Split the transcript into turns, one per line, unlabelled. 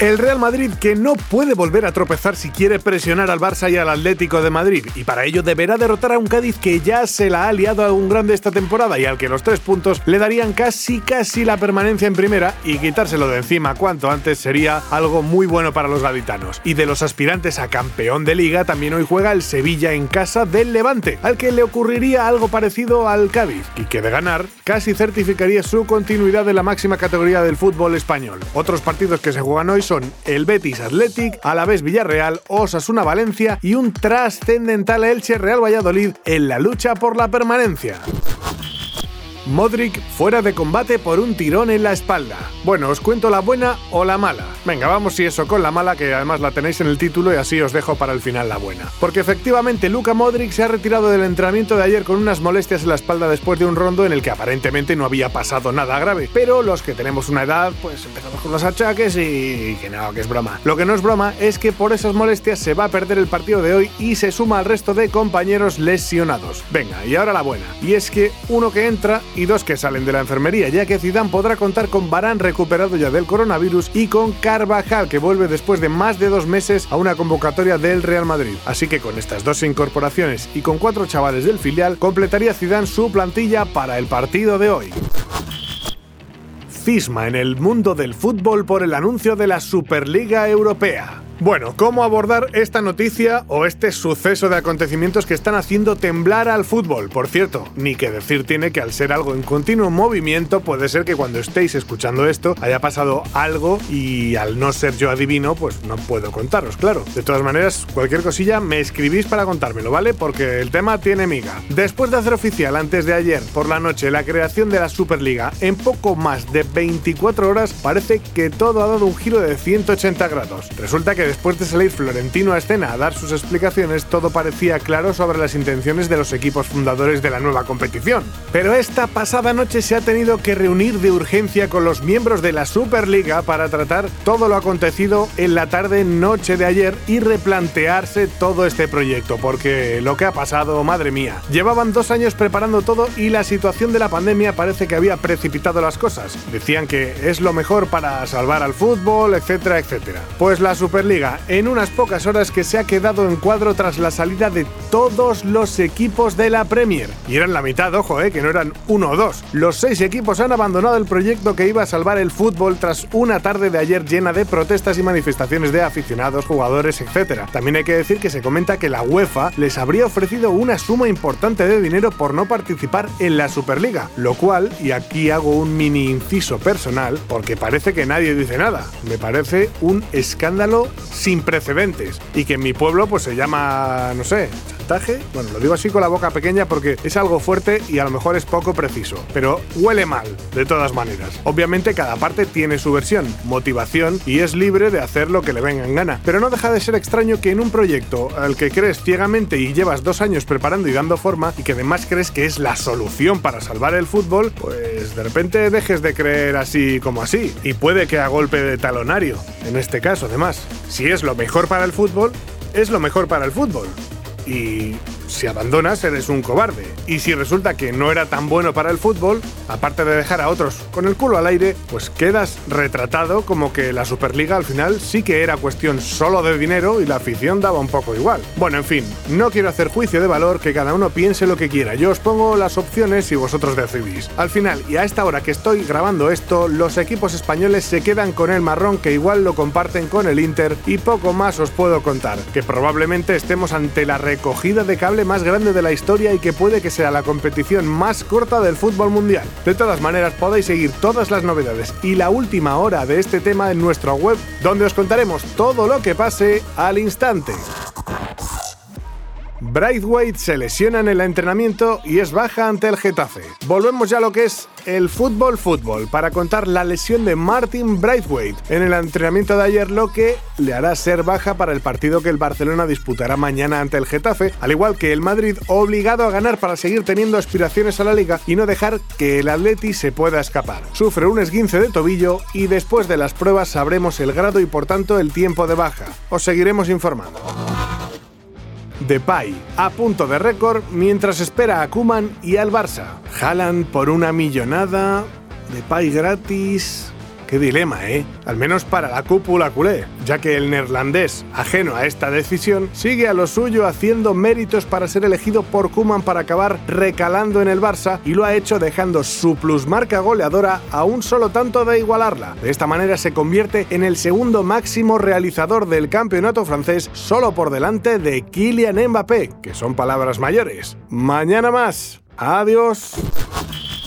El Real Madrid que no puede volver a tropezar si quiere presionar al Barça y al Atlético de Madrid, y para ello deberá derrotar a un Cádiz que ya se la ha liado a un grande esta temporada y al que los tres puntos le darían casi casi la permanencia en primera y quitárselo de encima cuanto antes sería algo muy bueno para los gaditanos. Y de los aspirantes a campeón de liga también hoy juega el Sevilla en casa del Levante, al que le ocurriría algo parecido al Cádiz, y que de ganar casi certificaría su continuidad en la máxima categoría del fútbol español. Otros partidos que se juegan hoy son el Betis Athletic, Alavés Villarreal, Osasuna Valencia y un trascendental Elche Real Valladolid en la lucha por la permanencia. Modric fuera de combate por un tirón en la espalda. Bueno, os cuento la buena o la mala. Venga, vamos si eso con la mala, que además la tenéis en el título y así os dejo para el final la buena. Porque efectivamente Luka Modric se ha retirado del entrenamiento de ayer con unas molestias en la espalda después de un rondo en el que aparentemente no había pasado nada grave. Pero los que tenemos una edad, pues empezamos con los achaques y que no, que es broma. Lo que no es broma es que por esas molestias se va a perder el partido de hoy y se suma al resto de compañeros lesionados. Venga, y ahora la buena. Y es que uno que entra y dos que salen de la enfermería, ya que Zidane podrá contar con Barán recuperado ya del coronavirus y con Carvajal que vuelve después de más de dos meses a una convocatoria del Real Madrid. Así que con estas dos incorporaciones y con cuatro chavales del filial completaría Zidane su plantilla para el partido de hoy cisma en el mundo del fútbol por el anuncio de la Superliga Europea. Bueno, ¿cómo abordar esta noticia o este suceso de acontecimientos que están haciendo temblar al fútbol? Por cierto, ni que decir tiene que al ser algo en continuo movimiento, puede ser que cuando estéis escuchando esto haya pasado algo y al no ser yo adivino, pues no puedo contaros, claro. De todas maneras, cualquier cosilla me escribís para contármelo, ¿vale? Porque el tema tiene miga. Después de hacer oficial antes de ayer por la noche la creación de la Superliga en poco más de 24 horas, parece que todo ha dado un giro de 180 grados. Resulta que después de salir Florentino a escena a dar sus explicaciones, todo parecía claro sobre las intenciones de los equipos fundadores de la nueva competición. Pero esta pasada noche se ha tenido que reunir de urgencia con los miembros de la Superliga para tratar todo lo acontecido en la tarde-noche de ayer y replantearse todo este proyecto, porque lo que ha pasado, madre mía, llevaban dos años preparando todo y la situación de la pandemia parece que había precipitado las cosas. Decían que es lo mejor para salvar al fútbol, etcétera, etcétera. Pues la Superliga en unas pocas horas que se ha quedado en cuadro tras la salida de todos los equipos de la Premier. Y eran la mitad, ojo, eh, que no eran uno o dos. Los seis equipos han abandonado el proyecto que iba a salvar el fútbol tras una tarde de ayer llena de protestas y manifestaciones de aficionados, jugadores, etc. También hay que decir que se comenta que la UEFA les habría ofrecido una suma importante de dinero por no participar en la Superliga, lo cual, y aquí hago un mini inciso personal, porque parece que nadie dice nada, me parece un escándalo sin precedentes. Y que en mi pueblo pues se llama, no sé, Bueno, lo digo así con la boca pequeña porque es algo fuerte y a lo mejor es poco preciso, pero huele mal, de todas maneras. Obviamente cada parte tiene su versión, motivación y es libre de hacer lo que le venga en gana, pero no deja de ser extraño que en un proyecto al que crees ciegamente y llevas dos años preparando y dando forma y que además crees que es la solución para salvar el fútbol, pues de repente dejes de creer así como así. Y puede que a golpe de talonario, en este caso además. Si es lo mejor para el fútbol, es lo mejor para el fútbol. Y si abandonas, eres un cobarde. Y si resulta que no era tan bueno para el fútbol, aparte de dejar a otros con el culo al aire, pues quedas retratado como que la Superliga al final sí que era cuestión solo de dinero y la afición daba un poco igual. Bueno, en fin, no quiero hacer juicio de valor, que cada uno piense lo que quiera. Yo os pongo las opciones y vosotros decidís. Al final, y a esta hora que estoy grabando esto, los equipos españoles se quedan con el marrón que igual lo comparten con el Inter y poco más os puedo contar, que probablemente estemos ante la recogida de más grande de la historia y que puede que sea la competición más corta del fútbol mundial. De todas maneras, podéis seguir todas las novedades y la última hora de este tema en nuestra web, donde os contaremos todo lo que pase al instante. Braithwaite se lesiona en el entrenamiento y es baja ante el Getafe. Volvemos ya a lo que es el fútbol fútbol para contar la lesión de Martin Braithwaite en el entrenamiento de ayer, lo que le hará ser baja para el partido que el Barcelona disputará mañana ante el Getafe, al igual que el Madrid obligado a ganar para seguir teniendo aspiraciones a la liga y no dejar que el Atleti se pueda escapar. Sufre un esguince de tobillo y después de las pruebas sabremos el grado y por tanto el tiempo de baja. Os seguiremos informando. Depay a punto de récord mientras espera a Kuman y al Barça. Jalan por una millonada. Depay gratis. Qué dilema, ¿eh? Al menos para la cúpula culé, ya que el neerlandés, ajeno a esta decisión, sigue a lo suyo haciendo méritos para ser elegido por Kuman para acabar recalando en el Barça y lo ha hecho dejando su plusmarca goleadora a un solo tanto de igualarla. De esta manera se convierte en el segundo máximo realizador del campeonato francés, solo por delante de Kylian Mbappé, que son palabras mayores. Mañana más. Adiós.